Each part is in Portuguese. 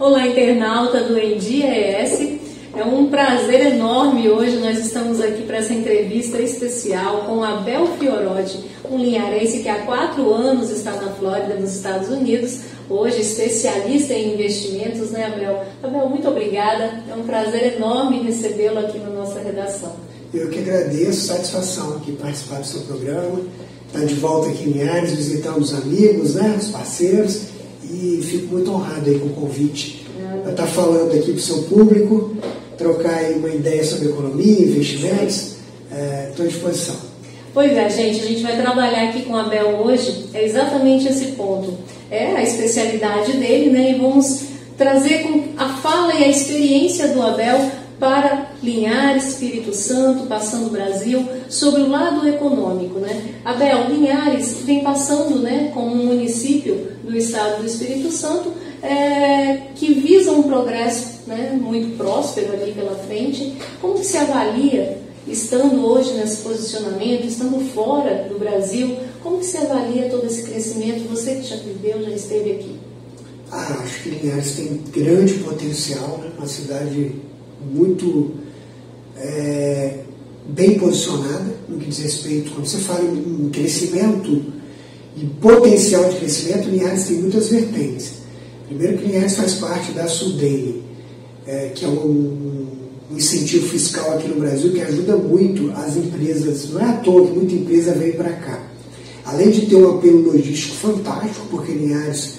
Olá, internauta do Endia ES. É um prazer enorme hoje nós estamos aqui para essa entrevista especial com Abel Fiorotti, um linharense que há quatro anos está na Flórida, nos Estados Unidos, hoje especialista em investimentos, né, Abel? Abel, muito obrigada. É um prazer enorme recebê-lo aqui na nossa redação. Eu que agradeço, satisfação aqui participar do seu programa, estar de volta aqui em Linhares, visitando os amigos, né, os parceiros, e fico muito honrado aí com o convite para estar falando aqui para o seu público, trocar aí uma ideia sobre economia, investimentos, estou é, à disposição. Pois é, gente, a gente vai trabalhar aqui com a Abel hoje, é exatamente esse ponto. É a especialidade dele, né? E vamos trazer a fala e a experiência do Abel para Linhares, Espírito Santo, passando Brasil, sobre o lado econômico. Né? Abel, Linhares vem passando né, como um município do estado do Espírito Santo é, que visa um progresso né, muito próspero ali pela frente. Como que se avalia, estando hoje nesse posicionamento, estando fora do Brasil, como que se avalia todo esse crescimento? Você que já viveu, já esteve aqui. Ah, acho que Linhares tem grande potencial, né? uma cidade muito é, bem posicionada no que diz respeito, quando você fala em crescimento e potencial de crescimento, Linhares tem muitas vertentes. Primeiro que Linhares faz parte da Sudene, é, que é um, um, incentivo fiscal aqui no Brasil que ajuda muito as empresas. Não é à toa que muita empresa vem para cá. Além de ter um apelo logístico fantástico, porque Linhares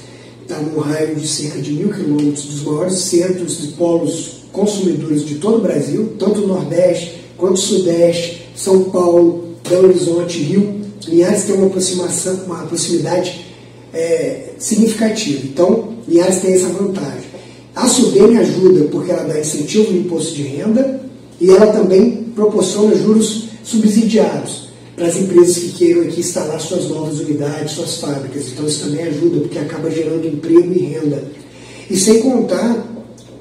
está num raio de cerca de mil quilômetros dos maiores centros de polos consumidores de todo o Brasil, tanto o Nordeste quanto o Sudeste, São Paulo, Belo Horizonte, Rio. Linhares tem uma aproximação, uma proximidade é, significativa. Então, Linhares tem essa vantagem. A Sudene ajuda porque ela dá incentivo no imposto de renda e ela também proporciona juros subsidiados para as empresas que queiram aqui instalar suas novas unidades, suas fábricas. Então isso também ajuda porque acaba gerando emprego e renda. E sem contar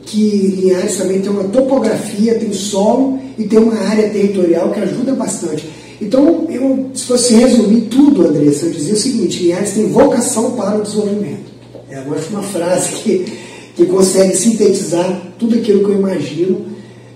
que Linhares também tem uma topografia, tem solo e tem uma área territorial que ajuda bastante. Então, eu, se fosse resumir tudo, Andressa, eu dizia o seguinte: Linhares tem vocação para o desenvolvimento. É, uma frase que, que consegue sintetizar tudo aquilo que eu imagino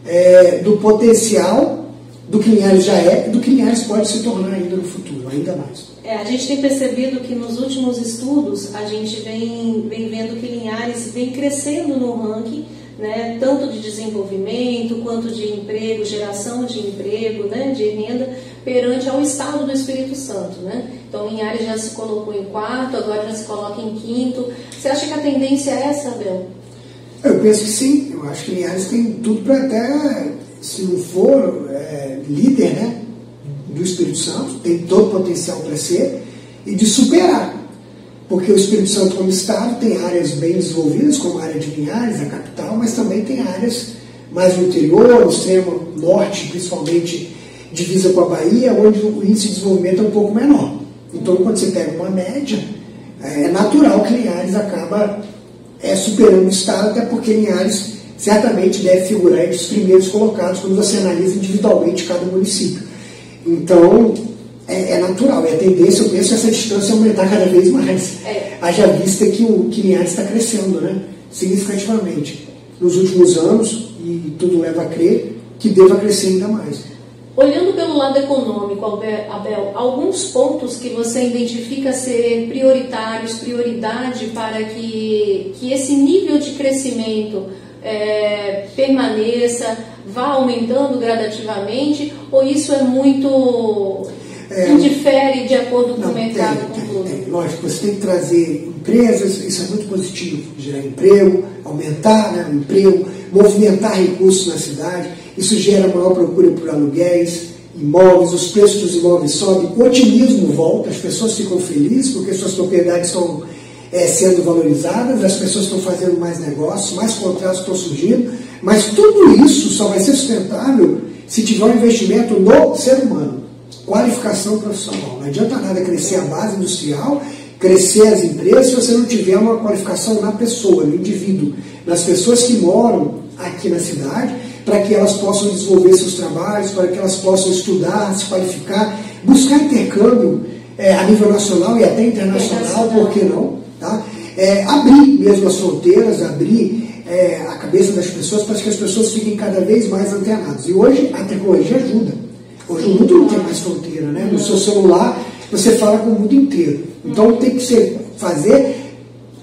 é, do potencial do que Linhares já é e do que Linhares pode se tornar ainda no futuro, ainda mais. É, a gente tem percebido que nos últimos estudos a gente vem, vem vendo que Linhares vem crescendo no ranking né, tanto de desenvolvimento quanto de emprego, geração de emprego, né, de renda, perante ao Estado do Espírito Santo. Né? Então, Linhares já se colocou em quarto, agora já se coloca em quinto. Você acha que a tendência é essa, Abel? Eu penso que sim. Eu acho que Linhares tem tudo para até, se não for é, líder né, do Espírito Santo, tem todo o potencial para ser, e de superar porque o Espírito Santo, como Estado, tem áreas bem desenvolvidas, como a área de Linhares, a capital, mas também tem áreas mais no interior, no extremo norte, principalmente divisa com a Bahia, onde o índice de desenvolvimento é um pouco menor. Então, quando você pega uma média, é natural que Linhares acaba é, superando o Estado, até porque Linhares certamente deve figurar entre os primeiros colocados quando você analisa individualmente cada município. Então, é, é, natural, é a tendência, eu penso, essa distância aumentar cada vez mais. É. Haja vista que o que Linhares está crescendo né, significativamente nos últimos anos, e tudo leva a crer que deva crescer ainda mais. Olhando pelo lado econômico, Abel, alguns pontos que você identifica ser prioritários, prioridade para que, que esse nível de crescimento é, permaneça, vá aumentando gradativamente, ou isso é muito é, indifere de acordo com não, o mercado tem, tem, tem, Lógico, você tem que trazer empresas, isso é muito positivo, gerar emprego, aumentar né, o emprego, movimentar recursos na cidade, isso gera maior procura por aluguéis, imóveis, os preços dos imóveis sobem, o otimismo volta, as pessoas ficam felizes porque suas propriedades estão é, sendo valorizadas, as pessoas estão fazendo mais negócios, mais contratos estão surgindo, mas tudo isso só vai ser sustentável se tiver um investimento no ser humano qualificação profissional. Não adianta nada crescer a base industrial, crescer as empresas, se você não tiver uma qualificação na pessoa, no indivíduo, nas pessoas que moram aqui na cidade, para que elas possam desenvolver seus trabalhos, para que elas possam estudar, se qualificar, buscar intercâmbio é, a nível nacional e até internacional, por que não? É, abrir mesmo as fronteiras, abrir é, a cabeça das pessoas para que as pessoas fiquem cada vez mais antenadas. E hoje a tecnologia ajuda. Hoje o mundo não tem mais fronteira, né? No seu celular você fala com o mundo inteiro. Então tem que ser, fazer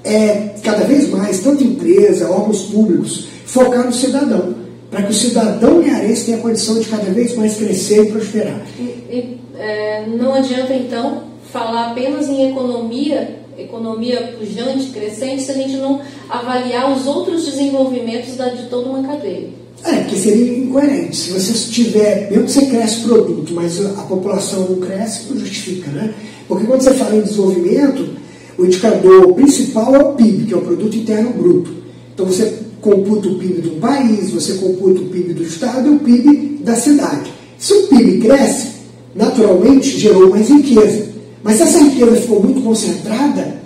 é, cada vez mais, tanto empresa, órgãos públicos, focar no cidadão, para que o cidadão miarense tenha condição de cada vez mais crescer e prosperar. E, e é, não adianta então falar apenas em economia, economia pujante, crescente, se a gente não avaliar os outros desenvolvimentos da, de toda uma cadeia. É, que seria incoerente. Se você tiver, mesmo que você cresce produto, mas a população não cresce, não justifica, né? Porque quando você fala em desenvolvimento, o indicador principal é o PIB, que é o Produto Interno Bruto. Então você computa o PIB um país, você computa o PIB do Estado e o PIB da cidade. Se o PIB cresce, naturalmente gerou mais riqueza. Mas se essa riqueza ficou muito concentrada,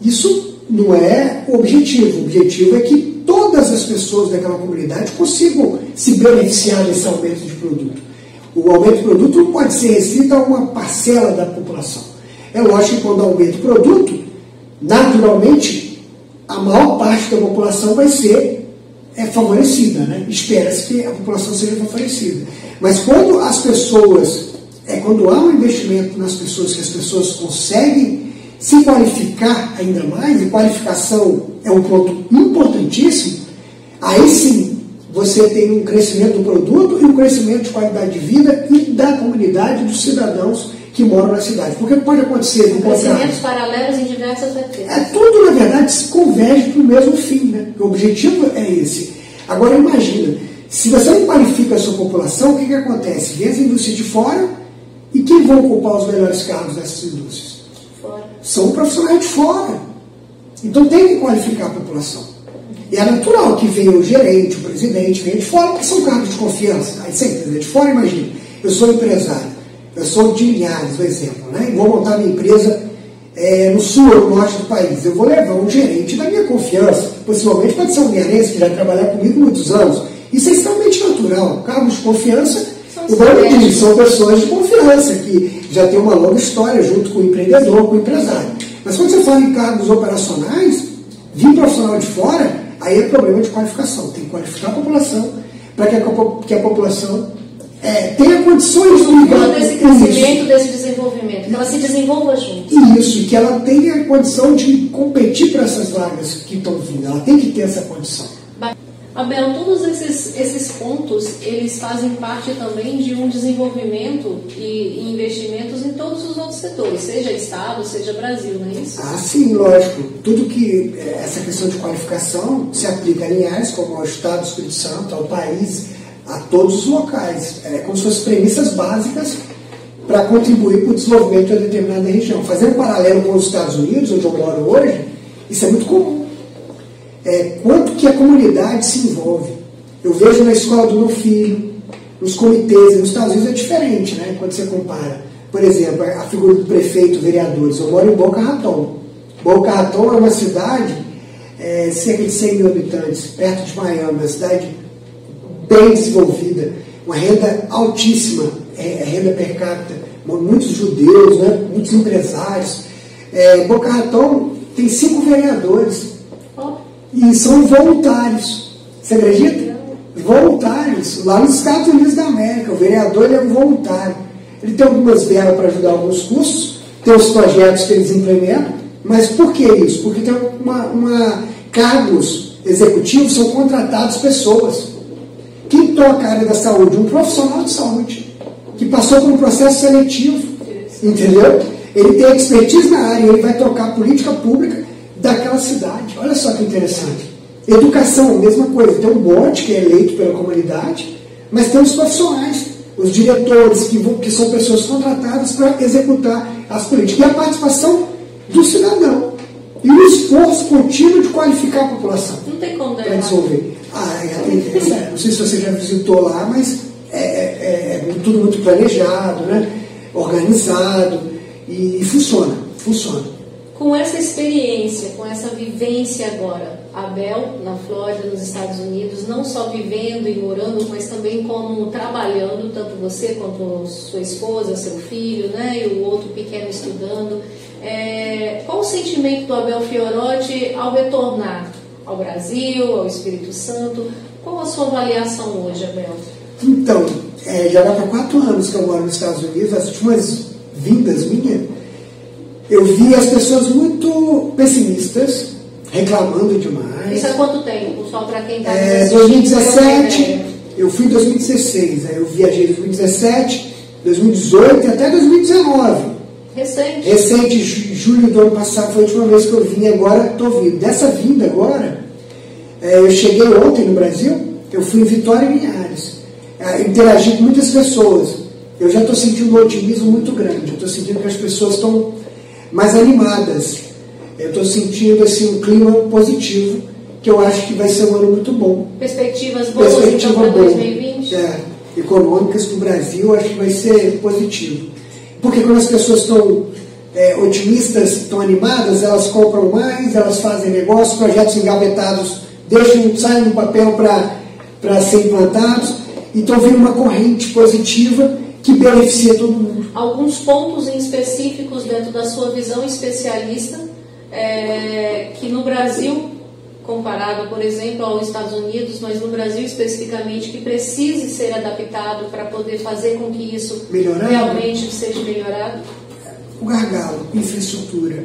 isso não é o objetivo. O objetivo é que todas as pessoas daquela comunidade consigam se beneficiar desse aumento de produto. O aumento de produto não pode ser restrito a uma parcela da população. É lógico que quando aumenta o produto, naturalmente, a maior parte da população vai ser é, favorecida. Né? Espera-se que a população seja favorecida. Mas quando as pessoas, é quando há um investimento nas pessoas, que as pessoas conseguem se qualificar ainda mais, e qualificação é um ponto importantíssimo, aí sim você tem um crescimento do produto e um crescimento de qualidade de vida e da comunidade, dos cidadãos que moram na cidade. Porque pode acontecer no Crescimentos paralelos em diversas vertentes. É, tudo, na verdade, se converge para o mesmo fim. Né? O objetivo é esse. Agora, imagina, se você não qualifica a sua população, o que, que acontece? Vem indústrias de fora e quem vão ocupar os melhores cargos dessas indústrias? Fora. São profissionais de fora. Então tem que qualificar a população. E é natural que venha o gerente, o presidente, venha de fora, porque são cargos de confiança. Aí você entende, de fora, imagina, eu sou empresário, eu sou de Linhares, por exemplo, né? e vou montar minha empresa é, no sul ou no norte do país. Eu vou levar um gerente da minha confiança, possivelmente pode ser um linharense que já trabalhar comigo muitos anos. Isso é extremamente natural. Cargos de confiança, o nome diz, são pessoas de confiança que já têm uma longa história junto com o empreendedor, com o empresário. Mas quando você fala em cargos operacionais, vir profissional de fora, aí é problema de qualificação. Tem que qualificar a população para que, que a, população é, tenha condições de ligar desse crescimento, isso. desse desenvolvimento, que ela se desenvolva junto. Isso, e que ela tenha condição de competir para essas vagas que estão vindo. Ela tem que ter essa condição. Abel, todos esses, esses pontos, eles fazem parte também de um desenvolvimento e investimentos em todos os outros setores, seja Estado, seja Brasil, não é isso? Ah, sim, lógico. Tudo que é, essa questão de qualificação se aplica a Linhares, como ao Estado do Espírito Santo, ao país, a todos os locais. É fossem premissas básicas para contribuir para o desenvolvimento de uma determinada região. Fazendo um paralelo com os Estados Unidos, onde eu moro hoje, isso é muito comum é, quanto que a comunidade se envolve. Eu vejo na escola do meu filho, nos comitês, nos Estados Unidos é diferente, né? Quando você compara. Por exemplo, a figura do prefeito, vereadores. Eu moro em Boca Raton. Boca Raton é uma cidade, é, cerca de 100 mil habitantes, perto de Miami, uma cidade bem desenvolvida, uma renda altíssima, é, é renda per capita, muitos judeus, né? muitos empresários. É, Boca Raton tem cinco vereadores, e são voluntários. Você acredita? Voluntários, lá nos Estados Unidos da América. O vereador ele é um voluntário. Ele tem algumas verbas para ajudar alguns custos, tem os projetos que eles implementam, mas por que isso? Porque tem uma, uma cargos executivos, são contratados pessoas. Quem toca a área da saúde? Um profissional de saúde, que passou por um processo seletivo, entendeu? Ele tem expertise na área, ele vai tocar política pública daquela cidade. Olha só que interessante. Educação, mesma coisa. Tem um bote que é eleito pela comunidade, mas tem os profissionais, os diretores, que, vão, que são pessoas contratadas para executar as políticas. E a participação do cidadão. E o esforço contínuo de qualificar a população. Não tem como Para dissolver. Ah, é, é, é, não sei se você já visitou lá, mas é, é, é tudo muito planejado, né? organizado e, e funciona. Funciona com essa experiência, com essa vivência agora, Abel, na Flórida, nos Estados Unidos, não só vivendo e morando, mas também como trabalhando, tanto você quanto sua esposa, seu filho, né, e o outro pequeno estudando. É, qual o sentimento do Abel Fiorotti ao retornar ao Brasil, ao Espírito Santo? Qual a sua avaliação hoje, Abel? Então, é, já dá para quatro anos que eu moro nos Estados Unidos, as últimas vindas minhas, eu vi as pessoas muito pessimistas, reclamando demais. Isso há quanto tempo? Só para quem está é, 2017, eu fui em 2016, aí eu viajei em 2017, 2018 e até 2019. Recente. Recente, julho do ano passado foi a última vez que eu vim, agora estou vindo. Dessa vinda agora, é, eu cheguei ontem no Brasil, eu fui em Vitória e Linhares. É, interagi com muitas pessoas. Eu já estou sentindo um otimismo muito grande. Eu estou sentindo que as pessoas estão mais animadas. Eu estou sentindo assim, um clima positivo, que eu acho que vai ser um ano muito bom. Perspectivas boas Perspectiva para 2020? É, econômicas do Brasil, acho que vai ser positivo. Porque quando as pessoas estão é, otimistas, estão animadas, elas compram mais, elas fazem negócios, projetos engavetados deixam, saem no papel para ser implantados. Então vem uma corrente positiva que beneficia todo mundo. Alguns pontos em específicos dentro da sua visão especialista, é, que no Brasil, comparado, por exemplo, aos Estados Unidos, mas no Brasil especificamente, que precise ser adaptado para poder fazer com que isso Melhorado. realmente seja melhorado? O gargalo, infraestrutura.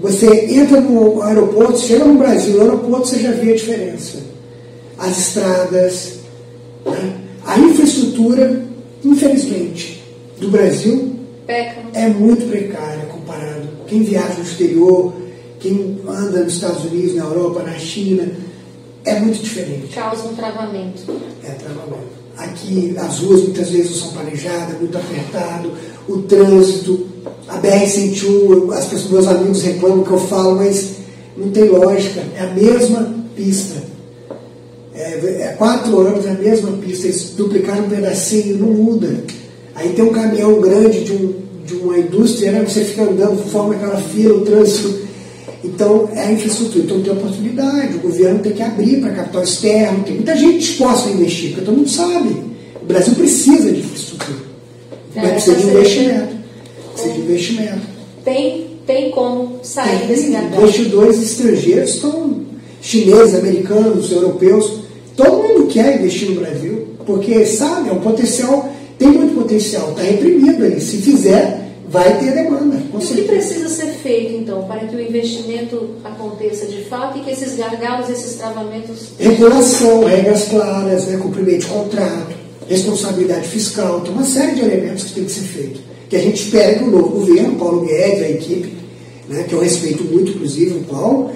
Você entra no aeroporto, chega no Brasil, no aeroporto você já vê a diferença. As estradas, né? a infraestrutura infelizmente, do Brasil Peca. é muito precária comparado. Quem viaja no exterior, quem anda nos Estados Unidos, na Europa, na China, é muito diferente. Causa um travamento. É travamento. Aqui as ruas muitas vezes não são planejadas, muito apertado, o trânsito, a BR-101, as pessoas, meus amigos reclamam que eu falo, mas não tem lógica, é a mesma pista é, quatro anos a mesma pista, eles duplicaram um pedacinho, não muda. Aí tem um caminhão grande de, um, de uma indústria, né, você fica andando, forma aquela fila, o trânsito. Então, é a infraestrutura. Então, tem oportunidade. O governo tem que abrir para capital externo. Tem muita gente disposta a investir, porque todo mundo sabe. O Brasil precisa de infraestrutura. É, Mas precisa de investimento. Precisa de investimento. Tem, tem como sair tem, desse mercado. Investidores estrangeiros estão chineses, americanos, europeus, quer investir no Brasil, porque sabe, é um potencial, tem muito potencial, está reprimido aí. Se fizer, vai ter demanda. o que precisa ser feito, então, para que o investimento aconteça de fato e que esses gargalos, esses travamentos. Regulação, regras claras, né, cumprimento de contrato, responsabilidade fiscal, tem uma série de elementos que tem que ser feito. Que a gente espera que o novo governo, Paulo Guedes, a equipe, né, que eu respeito muito, inclusive, o Paulo,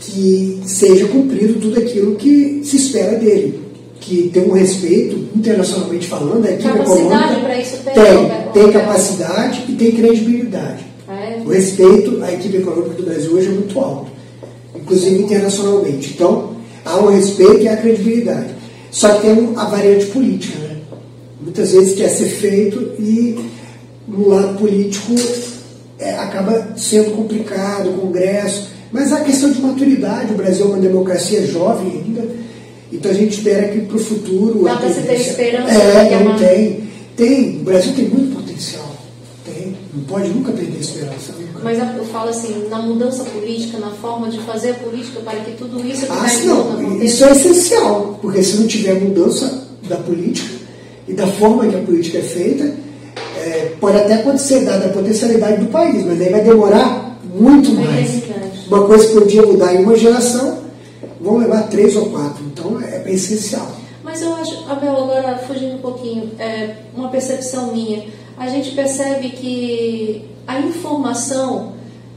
que seja cumprido tudo aquilo que se espera dele. Que tem um respeito, internacionalmente falando, a equipe capacidade para isso tem, tem, tem capacidade e tem credibilidade. É. O respeito à equipe econômica do Brasil hoje é muito alto, inclusive internacionalmente. Então, há um respeito e a credibilidade. Só que tem a variante política, né? Muitas vezes quer ser feito e no lado político é, acaba sendo complicado, o Congresso mas a questão de maturidade, o Brasil é uma democracia jovem ainda, então a gente espera que para o futuro. Dá para você ter esperança? É, não tem. Tem, o Brasil tem muito potencial. Tem, não pode nunca perder esperança. Nunca. Mas eu falo assim, na mudança política, na forma de fazer a política para que tudo isso que ah, está não, Isso é essencial, porque se não tiver mudança da política e da forma que a política é feita, é, pode até acontecer, dada a potencialidade do país, mas aí vai demorar muito mais. Uma coisa que podia mudar em uma geração, vão levar três ou quatro. Então é, essencial. Mas eu acho, Abel, agora fugindo um pouquinho, é uma percepção minha. A gente percebe que a informação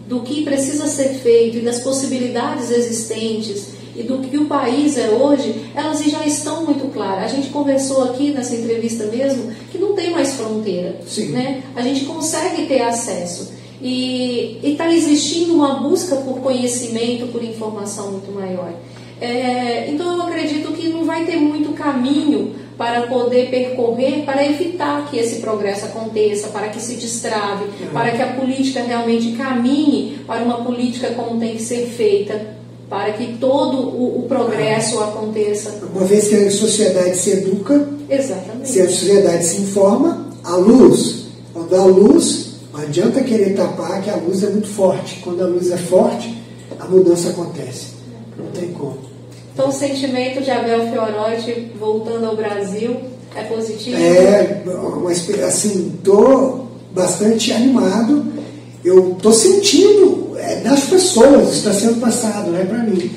do que precisa ser feito e das possibilidades existentes e do que o país é hoje, elas já estão muito claras. A gente conversou aqui nessa entrevista mesmo que não tem mais fronteira. Sim. Né? A gente consegue ter acesso. E está existindo uma busca por conhecimento, por informação muito maior. É, então eu acredito que não vai ter muito caminho para poder percorrer, para evitar que esse progresso aconteça, para que se destrave, uhum. para que a política realmente caminhe para uma política como tem que ser feita para que todo o, o progresso ah. aconteça. Uma vez que a sociedade se educa, Exatamente. se a sociedade se informa, a luz, quando há luz, adianta querer tapar que a luz é muito forte. Quando a luz é forte, a mudança acontece. Não tem como. Então o sentimento de Abel Fiorotti voltando ao Brasil é positivo? É, uma, assim, estou bastante animado. Eu estou sentindo é, das pessoas, está sendo passado né, para mim.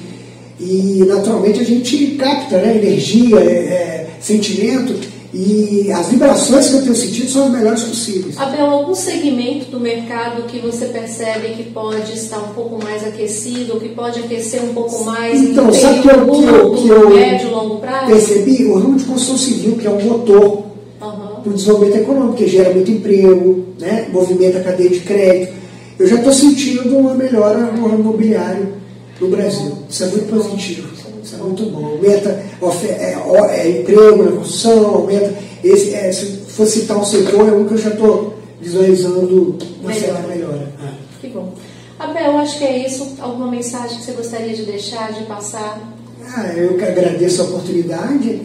E naturalmente a gente capta né, energia, é, é, sentimento e as vibrações que eu tenho sentido são as melhores possíveis. Abel, algum segmento do mercado que você percebe que pode estar um pouco mais aquecido, que pode aquecer um pouco mais então, em sabe que eu, que eu, que eu médio, longo prazo? Percebi o ramo de construção civil, que é um motor uhum. para o desenvolvimento econômico, que gera muito emprego, né, movimenta a cadeia de crédito. Eu já estou sentindo uma melhora no ramo imobiliário no Brasil. Isso é muito positivo. Isso é muito bom. Aumenta é, é, emprego na construção, aumenta. Esse, é, se for citar um setor, é um que eu já estou visualizando uma Melhor. certa melhora. Ah. Que bom. Abel, acho que é isso. Alguma mensagem que você gostaria de deixar, de passar? Ah, eu que agradeço a oportunidade.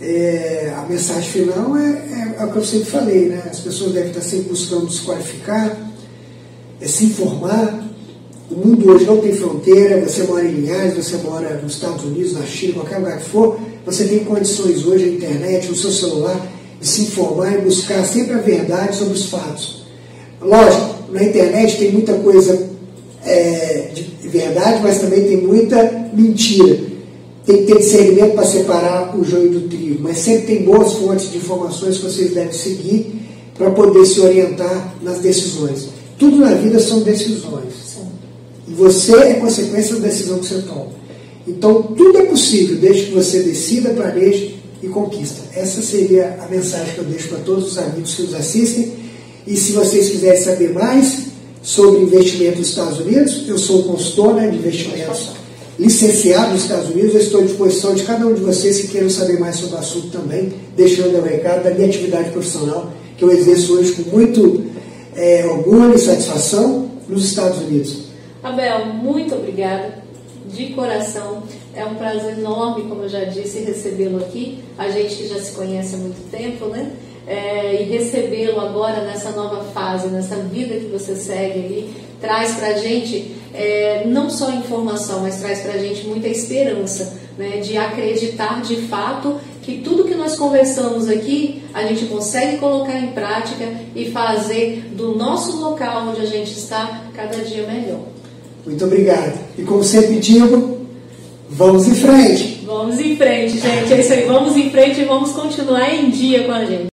É, a mensagem final é, é, é, o que eu sempre falei, né? As pessoas devem estar sempre buscando se qualificar, é se informar, o mundo hoje não tem fronteira, você mora em Linhares, você mora nos Estados Unidos, na China, qualquer lugar que for, você tem condições hoje na internet, no seu celular, de se informar e buscar sempre a verdade sobre os fatos. Lógico, na internet tem muita coisa é, de verdade, mas também tem muita mentira. Tem que ter discernimento para separar o joio do trigo, mas sempre tem boas fontes de informações que vocês devem seguir para poder se orientar nas decisões. Tudo na vida são decisões. E você é consequência da decisão que você toma. Então, tudo é possível, desde que você decida, planeje e conquista. Essa seria a mensagem que eu deixo para todos os amigos que nos assistem. E se vocês quiserem saber mais sobre investimento nos Estados Unidos, eu sou consultor né, de investimentos licenciado nos Estados Unidos. Eu estou à disposição de cada um de vocês que queiram saber mais sobre o assunto também, deixando o recado da minha atividade profissional, que eu exerço hoje com muito é, orgulho e satisfação nos Estados Unidos. Abel, muito obrigada de coração. É um prazer enorme, como eu já disse, recebê-lo aqui. A gente já se conhece há muito tempo, né? É, e recebê-lo agora nessa nova fase, nessa vida que você segue ali, traz para a gente é, não só informação, mas traz para a gente muita esperança né, de acreditar de fato que tudo que nós conversamos aqui a gente consegue colocar em prática e fazer do nosso local onde a gente está cada dia melhor. Muito obrigado. E como sempre digo, vamos em frente. Vamos em frente, gente. É isso aí. Vamos em frente e vamos continuar em dia com a gente.